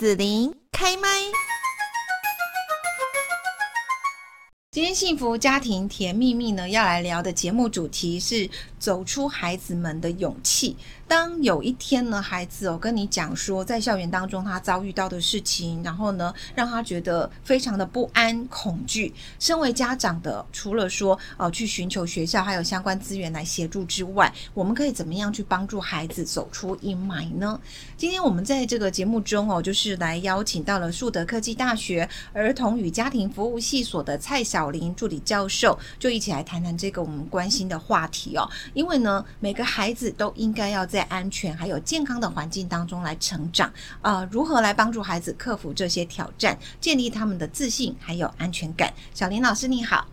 子琳开麦。今天幸福家庭甜蜜蜜呢，要来聊的节目主题是走出孩子们的勇气。当有一天呢，孩子哦跟你讲说，在校园当中他遭遇到的事情，然后呢，让他觉得非常的不安、恐惧。身为家长的，除了说呃去寻求学校还有相关资源来协助之外，我们可以怎么样去帮助孩子走出阴霾呢？今天我们在这个节目中哦，就是来邀请到了树德科技大学儿童与家庭服务系所的蔡小小林助理教授，就一起来谈谈这个我们关心的话题哦。因为呢，每个孩子都应该要在安全还有健康的环境当中来成长，呃，如何来帮助孩子克服这些挑战，建立他们的自信还有安全感？小林老师你好。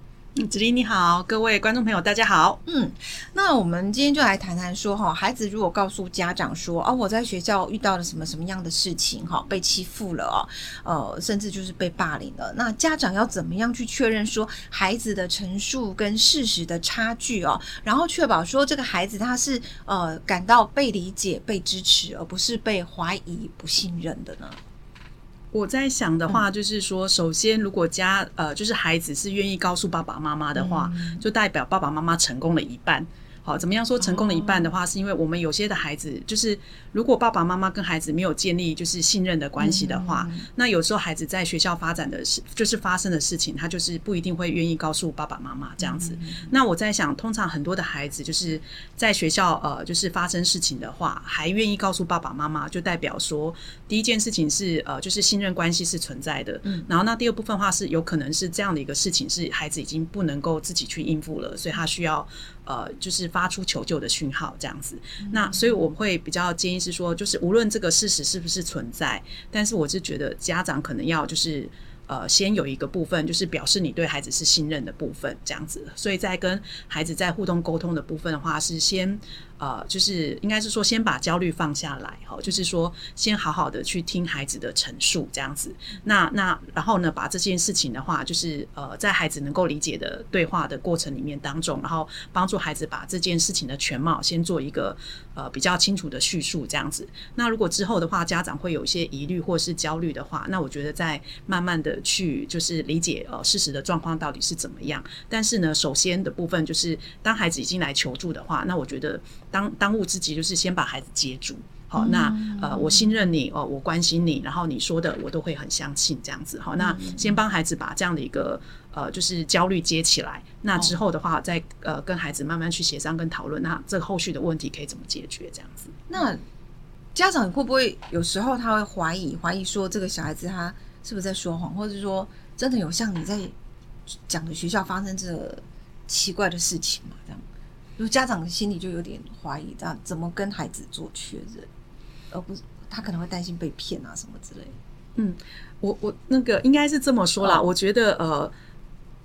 子琳你好，各位观众朋友大家好。嗯，那我们今天就来谈谈说哈，孩子如果告诉家长说，哦，我在学校遇到了什么什么样的事情哈，被欺负了哦，呃，甚至就是被霸凌了，那家长要怎么样去确认说孩子的陈述跟事实的差距哦，然后确保说这个孩子他是呃感到被理解、被支持，而不是被怀疑、不信任的呢？我在想的话，就是说，首先，如果家呃，就是孩子是愿意告诉爸爸妈妈的话，就代表爸爸妈妈成功了一半。好，怎么样说成功的一半的话，是因为我们有些的孩子，就是如果爸爸妈妈跟孩子没有建立就是信任的关系的话，那有时候孩子在学校发展的事，就是发生的事情，他就是不一定会愿意告诉爸爸妈妈这样子。那我在想，通常很多的孩子就是在学校呃，就是发生事情的话，还愿意告诉爸爸妈妈，就代表说，第一件事情是呃，就是信任关系是存在的。嗯然后那第二部分的话是有可能是这样的一个事情，是孩子已经不能够自己去应付了，所以他需要。呃，就是发出求救的讯号这样子。那所以我会比较建议是说，就是无论这个事实是不是存在，但是我是觉得家长可能要就是呃，先有一个部分，就是表示你对孩子是信任的部分这样子。所以在跟孩子在互动沟通的部分的话，是先。呃，就是应该是说，先把焦虑放下来，哈，就是说，先好好的去听孩子的陈述，这样子。那那然后呢，把这件事情的话，就是呃，在孩子能够理解的对话的过程里面当中，然后帮助孩子把这件事情的全貌先做一个呃比较清楚的叙述，这样子。那如果之后的话，家长会有一些疑虑或是焦虑的话，那我觉得再慢慢的去就是理解呃事实的状况到底是怎么样。但是呢，首先的部分就是当孩子已经来求助的话，那我觉得。当当务之急就是先把孩子接住，好，那呃，我信任你哦，我关心你，然后你说的我都会很相信，这样子，好，那先帮孩子把这样的一个呃，就是焦虑接起来，那之后的话，再呃跟孩子慢慢去协商跟讨论，那这个后续的问题可以怎么解决？这样子，那家长会不会有时候他会怀疑怀疑说这个小孩子他是不是在说谎，或者是说真的有像你在讲的学校发生这个奇怪的事情嘛？这样？如果家长的心里就有点怀疑，这样怎么跟孩子做确认，而不是他可能会担心被骗啊什么之类的。嗯，我我那个应该是这么说啦，哦、我觉得呃。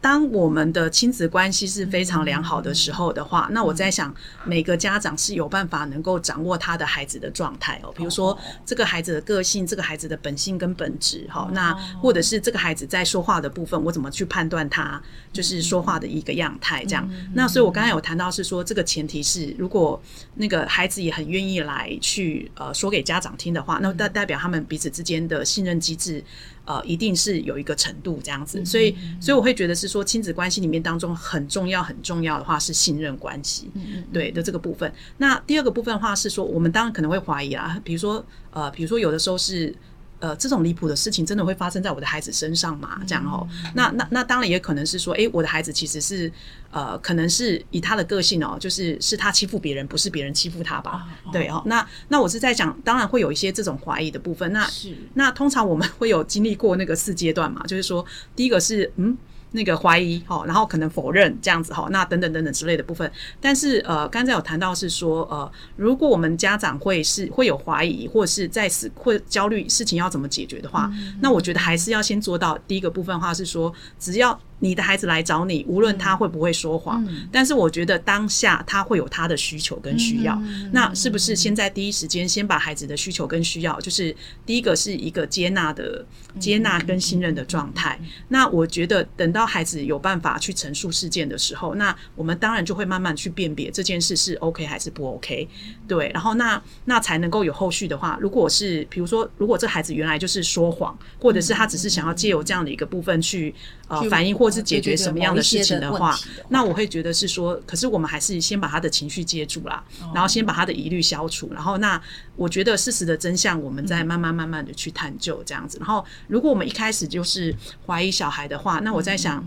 当我们的亲子关系是非常良好的时候的话，那我在想，每个家长是有办法能够掌握他的孩子的状态哦。比如说，这个孩子的个性，这个孩子的本性跟本质，哈，那或者是这个孩子在说话的部分，我怎么去判断他就是说话的一个样态这样。那所以我刚才有谈到是说，这个前提是如果那个孩子也很愿意来去呃说给家长听的话，那代代表他们彼此之间的信任机制。呃，一定是有一个程度这样子，所以，所以我会觉得是说，亲子关系里面当中很重要、很重要的话是信任关系，对的这个部分。那第二个部分的话是说，我们当然可能会怀疑啊，比如说，呃，比如说有的时候是。呃，这种离谱的事情真的会发生在我的孩子身上吗？这样哦，那那那当然也可能是说，诶，我的孩子其实是呃，可能是以他的个性哦，就是是他欺负别人，不是别人欺负他吧？对哦，那那我是在讲，当然会有一些这种怀疑的部分。那是那通常我们会有经历过那个四阶段嘛，就是说，第一个是嗯。那个怀疑哈，然后可能否认这样子哈，那等等等等之类的部分。但是呃，刚才有谈到是说呃，如果我们家长会是会有怀疑，或者是在此会焦虑事情要怎么解决的话，嗯、那我觉得还是要先做到第一个部分的话是说，只要。你的孩子来找你，无论他会不会说谎，嗯、但是我觉得当下他会有他的需求跟需要。嗯、那是不是先在第一时间先把孩子的需求跟需要，就是第一个是一个接纳的接纳跟信任的状态。嗯、那我觉得等到到孩子有办法去陈述事件的时候，那我们当然就会慢慢去辨别这件事是 OK 还是不 OK，对，然后那那才能够有后续的话，如果是比如说，如果这孩子原来就是说谎，或者是他只是想要借由这样的一个部分去呃反映或是解决什么样的事情的话，那我会觉得是说，可是我们还是先把他的情绪接住啦，然后先把他的疑虑消除，然后那我觉得事实的真相，我们再慢慢慢慢的去探究这样子，然后如果我们一开始就是怀疑小孩的话，那我在想。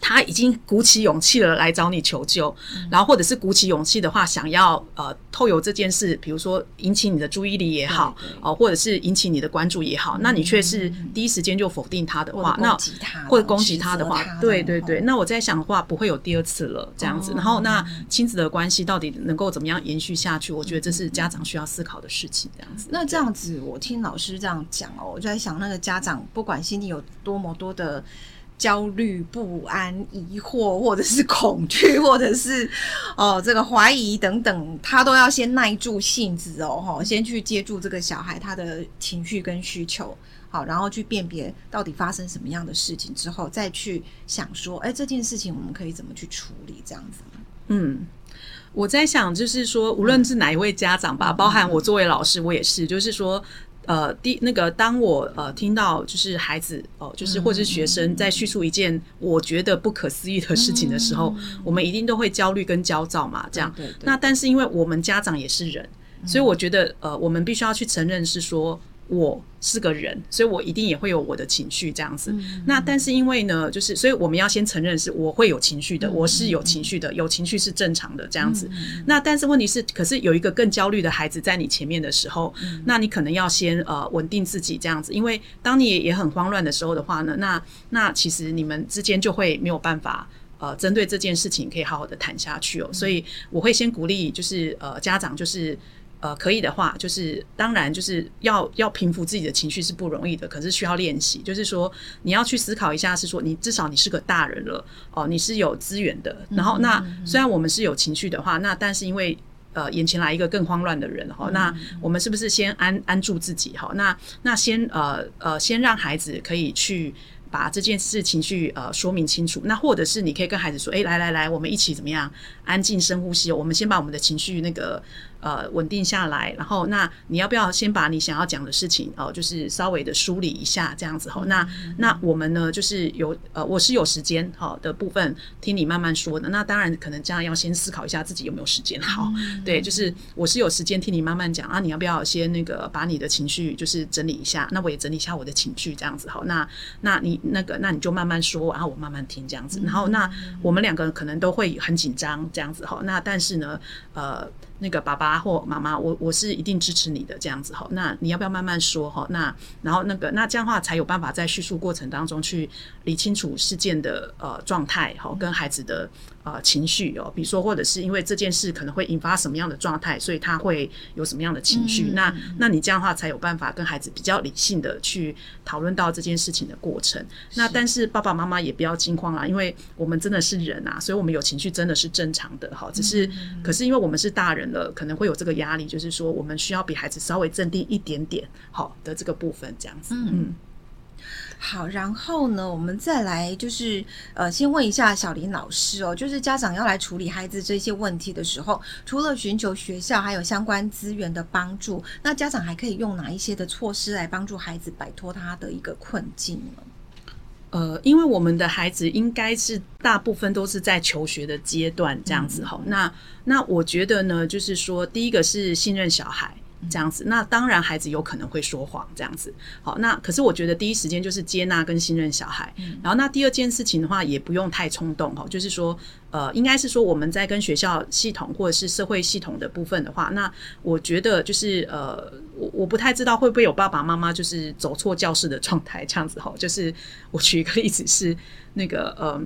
他已经鼓起勇气了来找你求救，嗯、然后或者是鼓起勇气的话，想要呃透由这件事，比如说引起你的注意力也好，哦，或者是引起你的关注也好，嗯、那你却是第一时间就否定他的话，那或者攻击他的话，对对对，那我在想的话，不会有第二次了这样子。哦、然后那亲子的关系到底能够怎么样延续下去？我觉得这是家长需要思考的事情。这样子，那这样子，我听老师这样讲哦，我就在想，那个家长不管心里有多么多的。焦虑、不安、疑惑，或者是恐惧，或者是哦这个怀疑等等，他都要先耐住性子哦，哈，先去接住这个小孩他的情绪跟需求，好，然后去辨别到底发生什么样的事情之后，再去想说，哎，这件事情我们可以怎么去处理？这样子。嗯，我在想，就是说，无论是哪一位家长吧，包含我作为老师，我也是，就是说。呃，第那个，当我呃听到就是孩子哦、呃，就是或者是学生在叙述一件我觉得不可思议的事情的时候，嗯、我们一定都会焦虑跟焦躁嘛，这样。对对对。那但是因为我们家长也是人，所以我觉得呃，我们必须要去承认是说。我是个人，所以我一定也会有我的情绪这样子。嗯、那但是因为呢，就是所以我们要先承认是我会有情绪的，嗯、我是有情绪的，有情绪是正常的这样子。嗯、那但是问题是，可是有一个更焦虑的孩子在你前面的时候，嗯、那你可能要先呃稳定自己这样子，因为当你也很慌乱的时候的话呢，那那其实你们之间就会没有办法呃针对这件事情可以好好的谈下去哦。嗯、所以我会先鼓励，就是呃家长就是。呃，可以的话，就是当然就是要要平复自己的情绪是不容易的，可是需要练习。就是说，你要去思考一下，是说你至少你是个大人了哦，你是有资源的。然后那虽然我们是有情绪的话，那但是因为呃眼前来一个更慌乱的人哈，那我们是不是先安安住自己哈？那那先呃呃先让孩子可以去。把这件事情去呃说明清楚，那或者是你可以跟孩子说，哎，来来来，我们一起怎么样？安静深呼吸，我们先把我们的情绪那个呃稳定下来，然后那你要不要先把你想要讲的事情哦、呃，就是稍微的梳理一下这样子哈、哦？那那我们呢，就是有呃我是有时间好的部分听你慢慢说的，那当然可能这样要先思考一下自己有没有时间好，对，就是我是有时间听你慢慢讲啊，你要不要先那个把你的情绪就是整理一下？那我也整理一下我的情绪这样子好，那那你。那个，那你就慢慢说，然后我慢慢听这样子，然后那我们两个可能都会很紧张这样子哈。那但是呢，呃。那个爸爸或妈妈，我我是一定支持你的这样子哈。那你要不要慢慢说哈？那然后那个那这样的话才有办法在叙述过程当中去理清楚事件的呃状态哈，跟孩子的呃情绪哦。比如说或者是因为这件事可能会引发什么样的状态，所以他会有什么样的情绪。嗯、那那你这样的话才有办法跟孩子比较理性的去讨论到这件事情的过程。那但是爸爸妈妈也不要惊慌啦，因为我们真的是人啊，所以我们有情绪真的是正常的哈。只是、嗯、可是因为我们是大人。了可能会有这个压力，就是说我们需要比孩子稍微镇定一点点，好的这个部分这样子。嗯，嗯好，然后呢，我们再来就是呃，先问一下小林老师哦，就是家长要来处理孩子这些问题的时候，除了寻求学校还有相关资源的帮助，那家长还可以用哪一些的措施来帮助孩子摆脱他的一个困境呢？呃，因为我们的孩子应该是大部分都是在求学的阶段这样子哈、嗯，那那我觉得呢，就是说第一个是信任小孩。这样子，那当然孩子有可能会说谎，这样子。好，那可是我觉得第一时间就是接纳跟信任小孩。嗯、然后那第二件事情的话，也不用太冲动哈，就是说，呃，应该是说我们在跟学校系统或者是社会系统的部分的话，那我觉得就是呃，我我不太知道会不会有爸爸妈妈就是走错教室的状态这样子哈。就是我举一个例子是那个呃，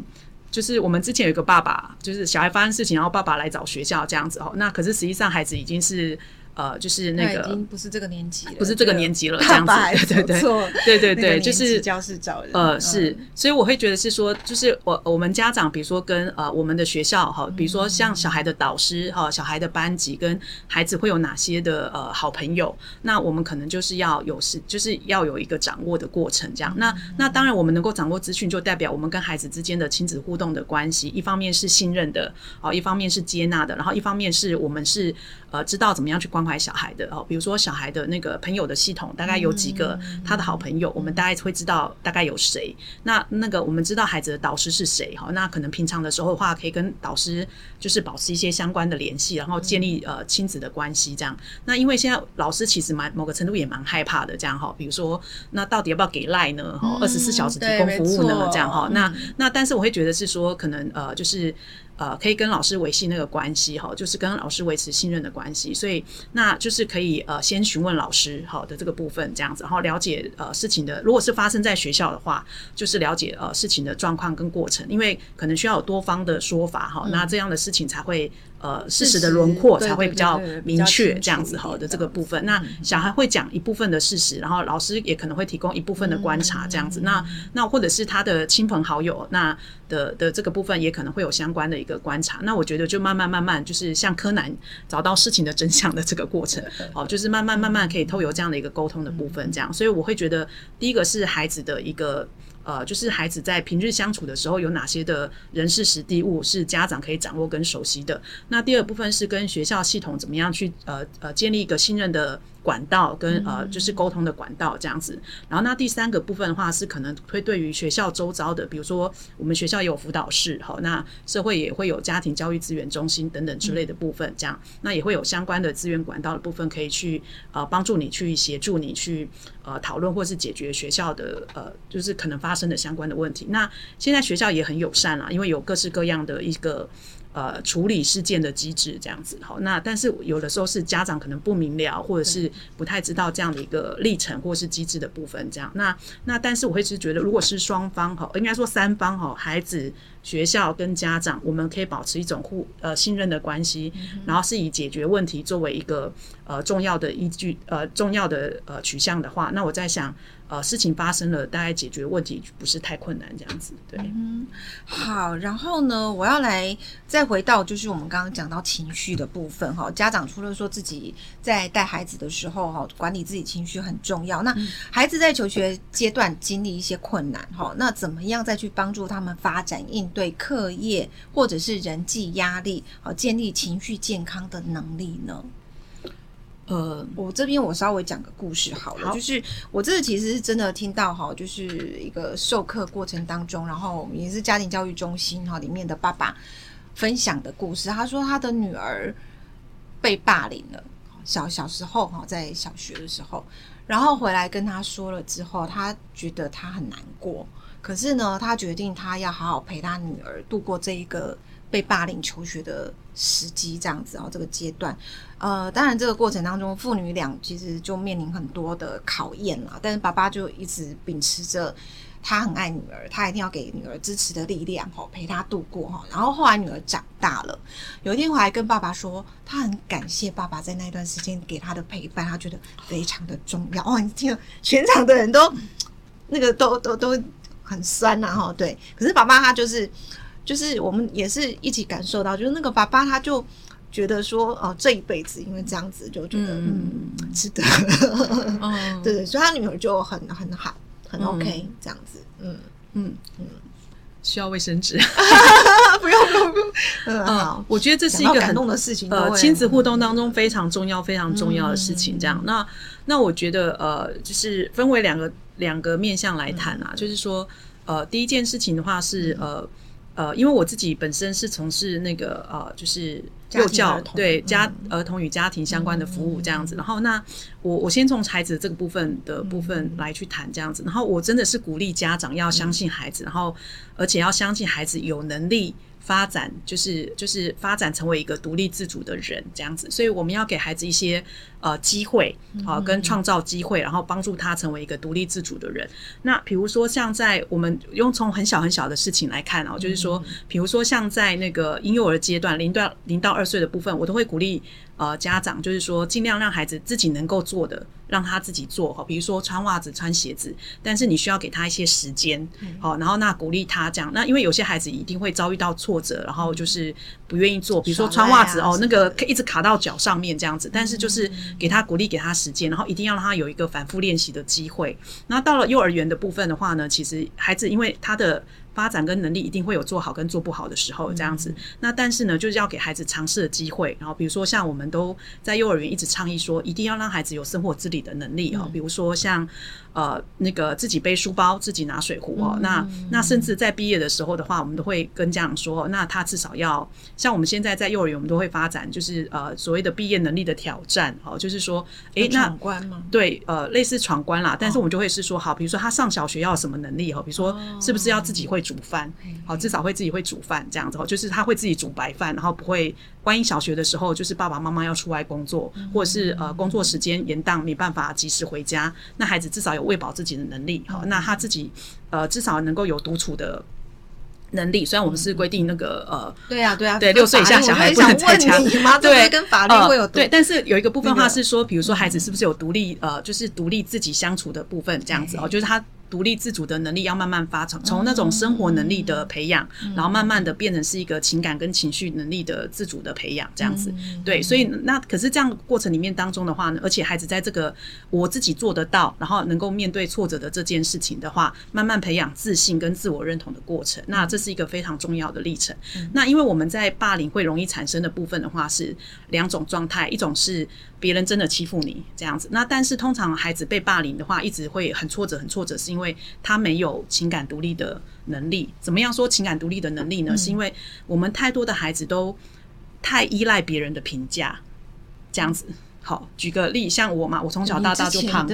就是我们之前有一个爸爸，就是小孩发生事情，然后爸爸来找学校这样子哈。那可是实际上孩子已经是。呃，就是那个已经不是这个年纪了，不是这个年纪了，这样子，对对对对对对，就是教室找人，呃，是，所以我会觉得是说，就是我我们家长，比如说跟呃我们的学校哈，比如说像小孩的导师哈，小孩的班级跟孩子会有哪些的呃好朋友，那我们可能就是要有是就是要有一个掌握的过程，这样。那那当然，我们能够掌握资讯，就代表我们跟孩子之间的亲子互动的关系，一方面是信任的，哦，一方面是接纳的，然后一方面是我们是呃知道怎么样去关怀小孩的哦。比如说小孩的那个朋友的系统，大概有几个他的好朋友，我们大概会知道大概有谁。那那个我们知道孩子的导师是谁哈，那可能平常的时候的话，可以跟导师就是保持一些相关的联系，然后建立呃亲子的关系这样。那因为现在老师其实蛮某个程度也蛮害怕的这样哈，比如说那到底要不要给赖呢？哈，二十四小时提供服务呢？这样哈，那那但是我会觉得是说可能呃就是。呃，可以跟老师维系那个关系哈，就是跟老师维持信任的关系，所以那就是可以呃先询问老师好的这个部分这样子，然后了解呃事情的，如果是发生在学校的话，就是了解呃事情的状况跟过程，因为可能需要有多方的说法哈，那这样的事情才会。呃，事实的轮廓才会比较明确，这样子哈的这个部分。那小孩会讲一部分的事实，然后老师也可能会提供一部分的观察，这样子。那那或者是他的亲朋好友，那的的这个部分也可能会有相关的一个观察。那我觉得就慢慢慢慢，就是像柯南找到事情的真相的这个过程，哦，就是慢慢慢慢可以透由这样的一个沟通的部分，这样。所以我会觉得，第一个是孩子的一个。呃，就是孩子在平日相处的时候，有哪些的人事实地物是家长可以掌握跟熟悉的？那第二部分是跟学校系统怎么样去呃呃建立一个信任的。管道跟呃，就是沟通的管道这样子。然后那第三个部分的话，是可能会对于学校周遭的，比如说我们学校也有辅导室，好，那社会也会有家庭教育资源中心等等之类的部分，这样，那也会有相关的资源管道的部分，可以去呃帮助你去协助你去呃讨论或是解决学校的呃就是可能发生的相关的问题。那现在学校也很友善啦，因为有各式各样的一个。呃，处理事件的机制这样子，好，那但是有的时候是家长可能不明了，或者是不太知道这样的一个历程或是机制的部分，这样，那那但是我会是觉得，如果是双方哈，应该说三方哈，孩子。学校跟家长，我们可以保持一种互呃信任的关系，然后是以解决问题作为一个呃重要的依据呃重要的呃取向的话，那我在想呃事情发生了，大概解决问题不是太困难这样子。对，嗯，好，然后呢，我要来再回到就是我们刚刚讲到情绪的部分哈，家长除了说自己在带孩子的时候哈，管理自己情绪很重要，那孩子在求学阶段经历一些困难哈，那怎么样再去帮助他们发展应对课业或者是人际压力，好，建立情绪健康的能力呢？呃，我这边我稍微讲个故事好了，好，就是我这个其实是真的听到哈，就是一个授课过程当中，然后也是家庭教育中心哈里面的爸爸分享的故事。他说他的女儿被霸凌了，小小时候哈，在小学的时候，然后回来跟他说了之后，他觉得他很难过。可是呢，他决定他要好好陪他女儿度过这一个被霸凌求学的时机，这样子哦，这个阶段，呃，当然这个过程当中，父女俩其实就面临很多的考验啦。但是爸爸就一直秉持着他很爱女儿，他一定要给女儿支持的力量，哈，陪她度过哈。然后后来女儿长大了，有一天我还跟爸爸说，他很感谢爸爸在那段时间给他的陪伴，他觉得非常的重要。哦，你听，全场的人都那个都都都。都很酸呐，哈，对。可是爸爸他就是，就是我们也是一起感受到，就是那个爸爸他就觉得说，哦，这一辈子因为这样子就觉得嗯，嗯值得，嗯、对 对，所以他女儿就很很好，很 OK、嗯、这样子，嗯。嗯。嗯，需要卫生纸，不用不用不用，嗯好，我觉得这是一个很感动的事情，呃，亲子互动当中非常重要非常重要的事情，这样，嗯、那那我觉得呃，就是分为两个。两个面向来谈啊，嗯、就是说，呃，第一件事情的话是，呃，呃，因为我自己本身是从事那个呃，就是幼教，对家。儿童与家庭相关的服务这样子，嗯、然后那我我先从孩子这个部分的部分来去谈这样子，然后我真的是鼓励家长要相信孩子，然后而且要相信孩子有能力。发展就是就是发展成为一个独立自主的人这样子，所以我们要给孩子一些呃机会啊，跟创造机会，然后帮助他成为一个独立自主的人。那比如说像在我们用从很小很小的事情来看哦，就是说，比如说像在那个婴幼儿阶段，零到零到二岁的部分，我都会鼓励呃家长，就是说尽量让孩子自己能够做的。让他自己做哈，比如说穿袜子、穿鞋子，但是你需要给他一些时间，好，然后那鼓励他这样。那因为有些孩子一定会遭遇到挫折，然后就是不愿意做，比如说穿袜子哦，那个可以一直卡到脚上面这样子。但是就是给他鼓励，给他时间，然后一定要让他有一个反复练习的机会。那到了幼儿园的部分的话呢，其实孩子因为他的。发展跟能力一定会有做好跟做不好的时候，这样子。嗯、那但是呢，就是要给孩子尝试的机会。然后比如说像我们都在幼儿园一直倡议说，一定要让孩子有生活自理的能力哦。嗯、比如说像呃那个自己背书包、自己拿水壶哦。嗯、那那甚至在毕业的时候的话，我们都会跟家长说，那他至少要像我们现在在幼儿园，我们都会发展就是呃所谓的毕业能力的挑战哦，就是说，诶，那闯关吗？对，呃，类似闯关啦。但是我们就会是说，好，比如说他上小学要什么能力哦？比如说是不是要自己会。煮饭，好，至少会自己会煮饭这样子，就是他会自己煮白饭，然后不会。万一小学的时候，就是爸爸妈妈要出外工作，或者是呃工作时间延宕，没办法及时回家，那孩子至少有喂饱自己的能力，好，那他自己呃至少能够有独处的能力。虽然我们是规定那个呃，对啊对啊，对六岁以下小孩不能在家，对，跟法律会有对，但是有一个部分的话是说，比如说孩子是不是有独立呃，就是独立自己相处的部分这样子哦，就是他。独立自主的能力要慢慢发展，从那种生活能力的培养，然后慢慢的变成是一个情感跟情绪能力的自主的培养，这样子。对，所以那可是这样过程里面当中的话呢，而且孩子在这个我自己做得到，然后能够面对挫折的这件事情的话，慢慢培养自信跟自我认同的过程，那这是一个非常重要的历程。那因为我们在霸凌会容易产生的部分的话是两种状态，一种是。别人真的欺负你这样子，那但是通常孩子被霸凌的话，一直会很挫折，很挫折，是因为他没有情感独立的能力。怎么样说情感独立的能力呢？嗯、是因为我们太多的孩子都太依赖别人的评价，这样子。好，举个例，像我嘛，我从小到大就胖。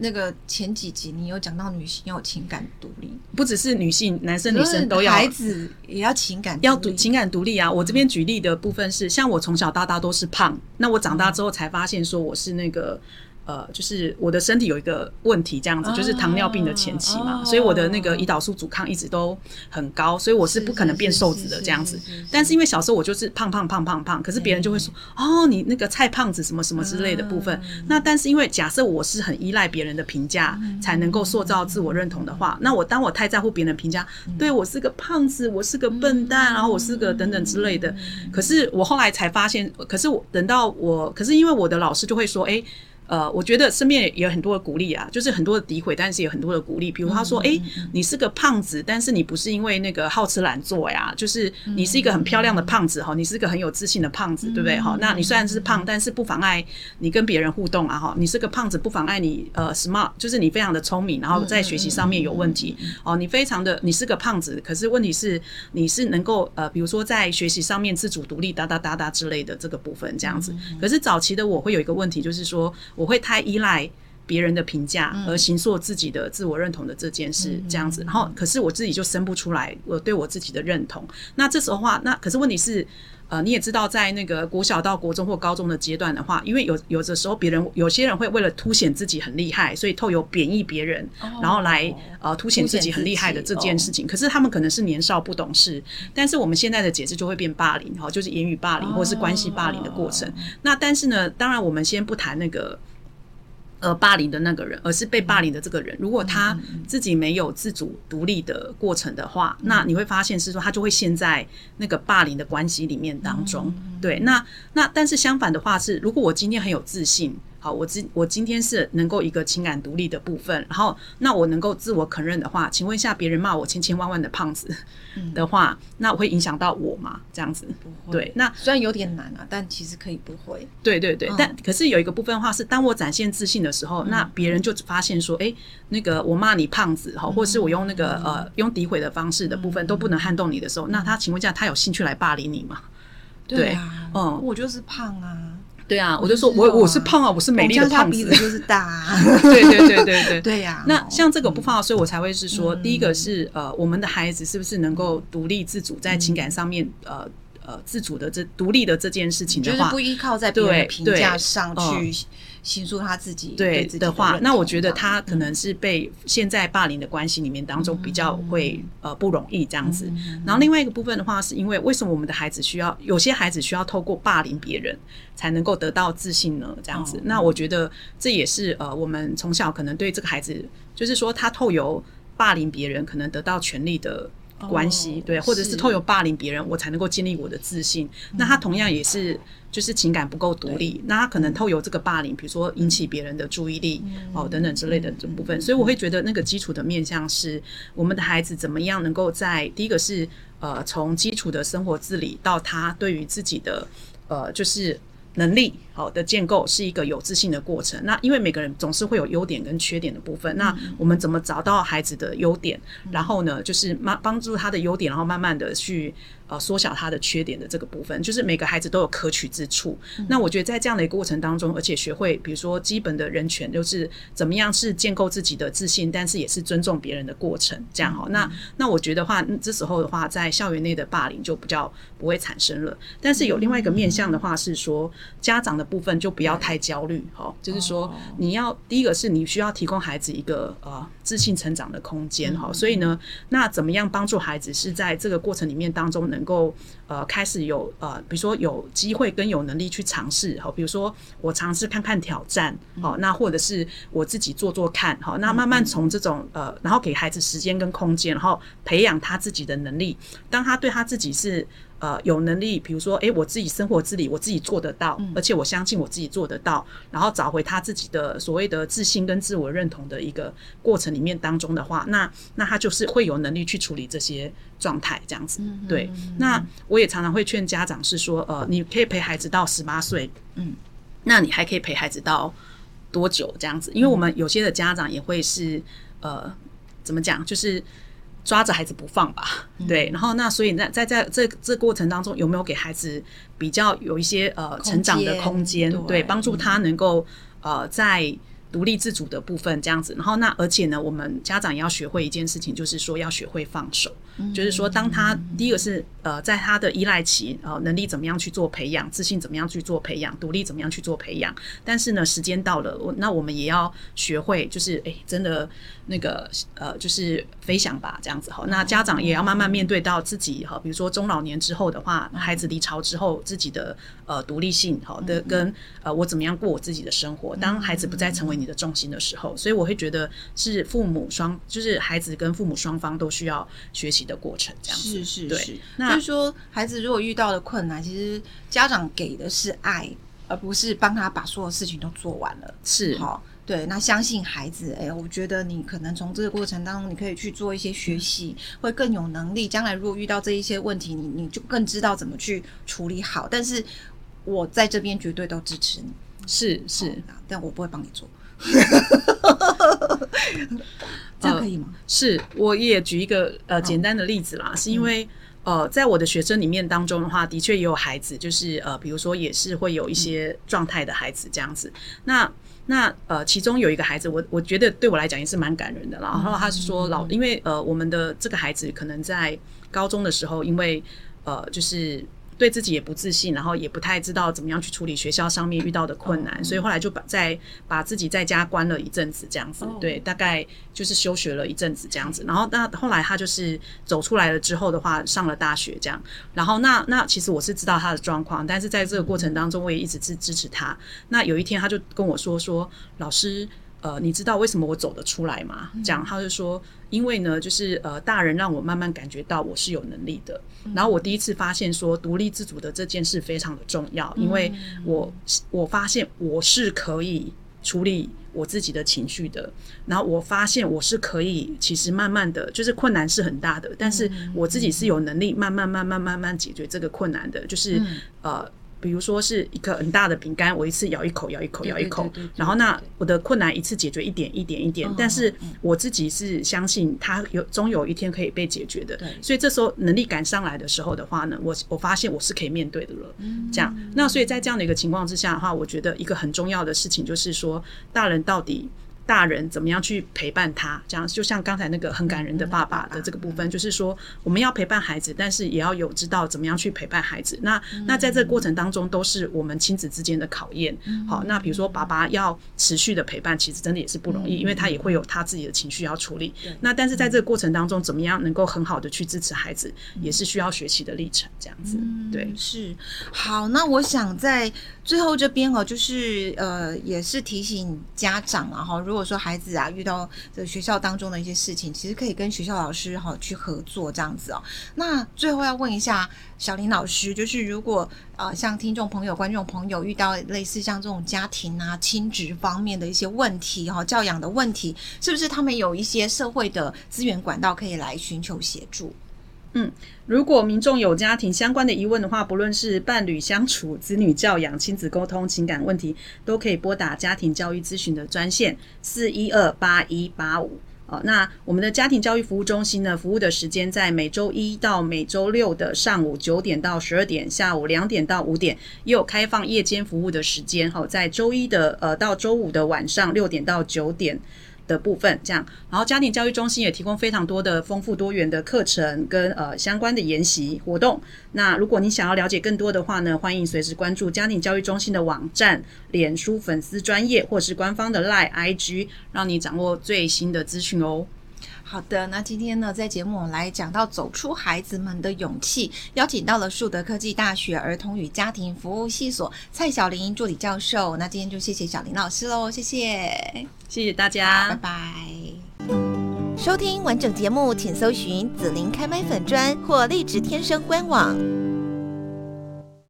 那个前几集你有讲到女性要有情感独立，不只是女性，男生女生都要，孩子也要情感要独情感独立啊。我这边举例的部分是，像我从小到大都是胖，那我长大之后才发现说我是那个。呃，就是我的身体有一个问题，这样子，就是糖尿病的前期嘛，所以我的那个胰岛素阻抗一直都很高，所以我是不可能变瘦子的这样子。但是因为小时候我就是胖胖胖胖胖，可是别人就会说，哦，你那个菜胖子什么什么之类的部分。那但是因为假设我是很依赖别人的评价才能够塑造自我认同的话，那我当我太在乎别人评价，对我是个胖子，我是个笨蛋，然后我是个等等之类的。可是我后来才发现，可是我等到我，可是因为我的老师就会说，哎。呃，我觉得身边也有很多的鼓励啊，就是很多的诋毁，但是也有很多的鼓励。比如他说：“哎、欸，你是个胖子，但是你不是因为那个好吃懒做呀，就是你是一个很漂亮的胖子哈，你是个很有自信的胖子，对不对？哈，那你虽然是胖，但是不妨碍你跟别人互动啊哈。你是个胖子，不妨碍你呃 smart，就是你非常的聪明，然后在学习上面有问题哦。你非常的，你是个胖子，可是问题是你是能够呃，比如说在学习上面自主独立，哒哒哒哒之类的这个部分这样子。可是早期的我会有一个问题，就是说。我会太依赖别人的评价而形塑自己的自我认同的这件事，这样子，然后可是我自己就生不出来我对我自己的认同。那这时候的话，那可是问题是，呃，你也知道，在那个国小到国中或高中的阶段的话，因为有有的时候别人有些人会为了凸显自己很厉害，所以透有贬义别人，然后来呃凸显自己很厉害的这件事情。可是他们可能是年少不懂事，但是我们现在的解释就会变霸凌，哈，就是言语霸凌或是关系霸凌的过程。那但是呢，当然我们先不谈那个。呃，霸凌的那个人，而是被霸凌的这个人。如果他自己没有自主独立的过程的话，那你会发现是说他就会陷在那个霸凌的关系里面当中。对，那那但是相反的话是，如果我今天很有自信。好，我今我今天是能够一个情感独立的部分，然后那我能够自我承认的话，请问一下，别人骂我千千万万的胖子的话，嗯、那我会影响到我吗？这样子不会。对，那虽然有点难啊，但其实可以不会。对对对，嗯、但可是有一个部分的话是，当我展现自信的时候，嗯、那别人就发现说，哎、欸，那个我骂你胖子哈，或是我用那个、嗯、呃用诋毁的方式的部分都不能撼动你的时候，嗯、那他请问一下，他有兴趣来霸凌你吗？对啊，嗯，我就是胖啊。对啊，我就说我我是胖啊，我是美丽的胖子，鼻子就是大啊。对对对对对 对呀。那像这个不胖，所以我才会是说，第一个是呃，我们的孩子是不是能够独立自主，在情感上面呃呃自主的这独立的这件事情的话，就是不依靠在别人的评价上去。倾诉他自己对的话，那我觉得他可能是被现在霸凌的关系里面当中比较会呃不容易这样子。然后另外一个部分的话，是因为为什么我们的孩子需要有些孩子需要透过霸凌别人才能够得到自信呢？这样子，那我觉得这也是呃我们从小可能对这个孩子，就是说他透由霸凌别人可能得到权利的关系，对，或者是透过霸凌别人我才能够建立我的自信。那他同样也是。就是情感不够独立，那他可能透由这个霸凌，比如说引起别人的注意力，哦等等之类的这部分，所以我会觉得那个基础的面向是我们的孩子怎么样能够在第一个是呃从基础的生活自理到他对于自己的呃就是。能力好的建构是一个有自信的过程。那因为每个人总是会有优点跟缺点的部分。那我们怎么找到孩子的优点？然后呢，就是慢帮助他的优点，然后慢慢的去呃缩小他的缺点的这个部分。就是每个孩子都有可取之处。那我觉得在这样的一个过程当中，而且学会比如说基本的人权，就是怎么样是建构自己的自信，但是也是尊重别人的过程。这样好。那那我觉得话，这时候的话，在校园内的霸凌就比较不会产生了。但是有另外一个面向的话是说。家长的部分就不要太焦虑，哈，就是说你要第一个是你需要提供孩子一个呃自信成长的空间，哈，所以呢，那怎么样帮助孩子是在这个过程里面当中能够呃开始有呃比如说有机会跟有能力去尝试，哈，比如说我尝试看看挑战，好，那或者是我自己做做看，好，那慢慢从这种呃，然后给孩子时间跟空间，然后培养他自己的能力，当他对他自己是。呃，有能力，比如说，诶，我自己生活自理，我自己做得到，而且我相信我自己做得到，然后找回他自己的所谓的自信跟自我认同的一个过程里面当中的话，那那他就是会有能力去处理这些状态，这样子。对，那我也常常会劝家长是说，呃，你可以陪孩子到十八岁，嗯，那你还可以陪孩子到多久这样子？因为我们有些的家长也会是，呃，怎么讲，就是。抓着孩子不放吧，对，然后那所以那在在这这过程当中，有没有给孩子比较有一些呃成长的空间，对，帮助他能够呃在。独立自主的部分这样子，然后那而且呢，我们家长也要学会一件事情，就是说要学会放手，嗯、就是说当他第一个是呃，在他的依赖期，呃，能力怎么样去做培养，自信怎么样去做培养，独立怎么样去做培养，但是呢，时间到了，我那我们也要学会，就是哎，真的那个呃，就是飞翔吧，这样子哈。那家长也要慢慢面对到自己哈，比如说中老年之后的话，孩子离巢之后，自己的呃独立性好的跟呃我怎么样过我自己的生活，当孩子不再成为。你的重心的时候，所以我会觉得是父母双，就是孩子跟父母双方都需要学习的过程，这样子是是是。那就是说，孩子如果遇到了困难，其实家长给的是爱，而不是帮他把所有事情都做完了。是好，对。那相信孩子，哎、欸，我觉得你可能从这个过程当中，你可以去做一些学习，会更有能力。将来如果遇到这一些问题，你你就更知道怎么去处理好。但是我在这边绝对都支持你，是是，但我不会帮你做。这样可以吗？呃、是，我也举一个呃简单的例子啦，是因为呃，在我的学生里面当中的话，的确也有孩子，就是呃，比如说也是会有一些状态的孩子这样子。那那呃，其中有一个孩子，我我觉得对我来讲也是蛮感人的啦。然后他是说老，因为呃，我们的这个孩子可能在高中的时候，因为呃，就是。对自己也不自信，然后也不太知道怎么样去处理学校上面遇到的困难，所以后来就把在把自己在家关了一阵子，这样子，对，大概就是休学了一阵子这样子。然后那后来他就是走出来了之后的话，上了大学这样。然后那那其实我是知道他的状况，但是在这个过程当中，我也一直支支持他。那有一天他就跟我说说，老师。呃，你知道为什么我走得出来吗？讲，他就说，因为呢，就是呃，大人让我慢慢感觉到我是有能力的。然后我第一次发现说，独立自主的这件事非常的重要，因为我我发现我是可以处理我自己的情绪的。然后我发现我是可以，其实慢慢的就是困难是很大的，但是我自己是有能力慢慢慢慢慢慢解决这个困难的，就是呃。比如说是一个很大的饼干，我一次咬一口，咬一口，咬一口，然后那我的困难一次解决一点一点一点，但是我自己是相信它有终有一天可以被解决的。对，所以这时候能力感上来的时候的话呢，我我发现我是可以面对的了。这样，那所以在这样的一个情况之下的话，我觉得一个很重要的事情就是说，大人到底。大人怎么样去陪伴他？这样就像刚才那个很感人的爸爸的这个部分，就是说我们要陪伴孩子，但是也要有知道怎么样去陪伴孩子。那那在这个过程当中，都是我们亲子之间的考验。好，那比如说爸爸要持续的陪伴，其实真的也是不容易，因为他也会有他自己的情绪要处理。那但是在这个过程当中，怎么样能够很好的去支持孩子，也是需要学习的历程。这样子，对，是好。那我想在最后这边哦，就是呃，也是提醒家长啊，哈，如果或者说孩子啊遇到这学校当中的一些事情，其实可以跟学校老师哈去合作这样子哦。那最后要问一下小林老师，就是如果呃像听众朋友、观众朋友遇到类似像这种家庭啊、亲职方面的一些问题哈、教养的问题，是不是他们有一些社会的资源管道可以来寻求协助？嗯，如果民众有家庭相关的疑问的话，不论是伴侣相处、子女教养、亲子沟通、情感问题，都可以拨打家庭教育咨询的专线四一二八一八五。哦，那我们的家庭教育服务中心呢，服务的时间在每周一到每周六的上午九点到十二点，下午两点到五点，也有开放夜间服务的时间。好，在周一的呃到周五的晚上六点到九点。的部分，这样，然后家庭教育中心也提供非常多的丰富多元的课程跟呃相关的研习活动。那如果你想要了解更多的话呢，欢迎随时关注家庭教育中心的网站、脸书粉丝专业或是官方的 LINE IG，让你掌握最新的资讯哦。好的，那今天呢，在节目我们来讲到走出孩子们的勇气，邀请到了树德科技大学儿童与家庭服务系所蔡小林助理教授。那今天就谢谢小林老师喽，谢谢，谢谢大家，拜拜。收听完整节目，请搜寻紫琳开麦粉专或荔枝天生官网。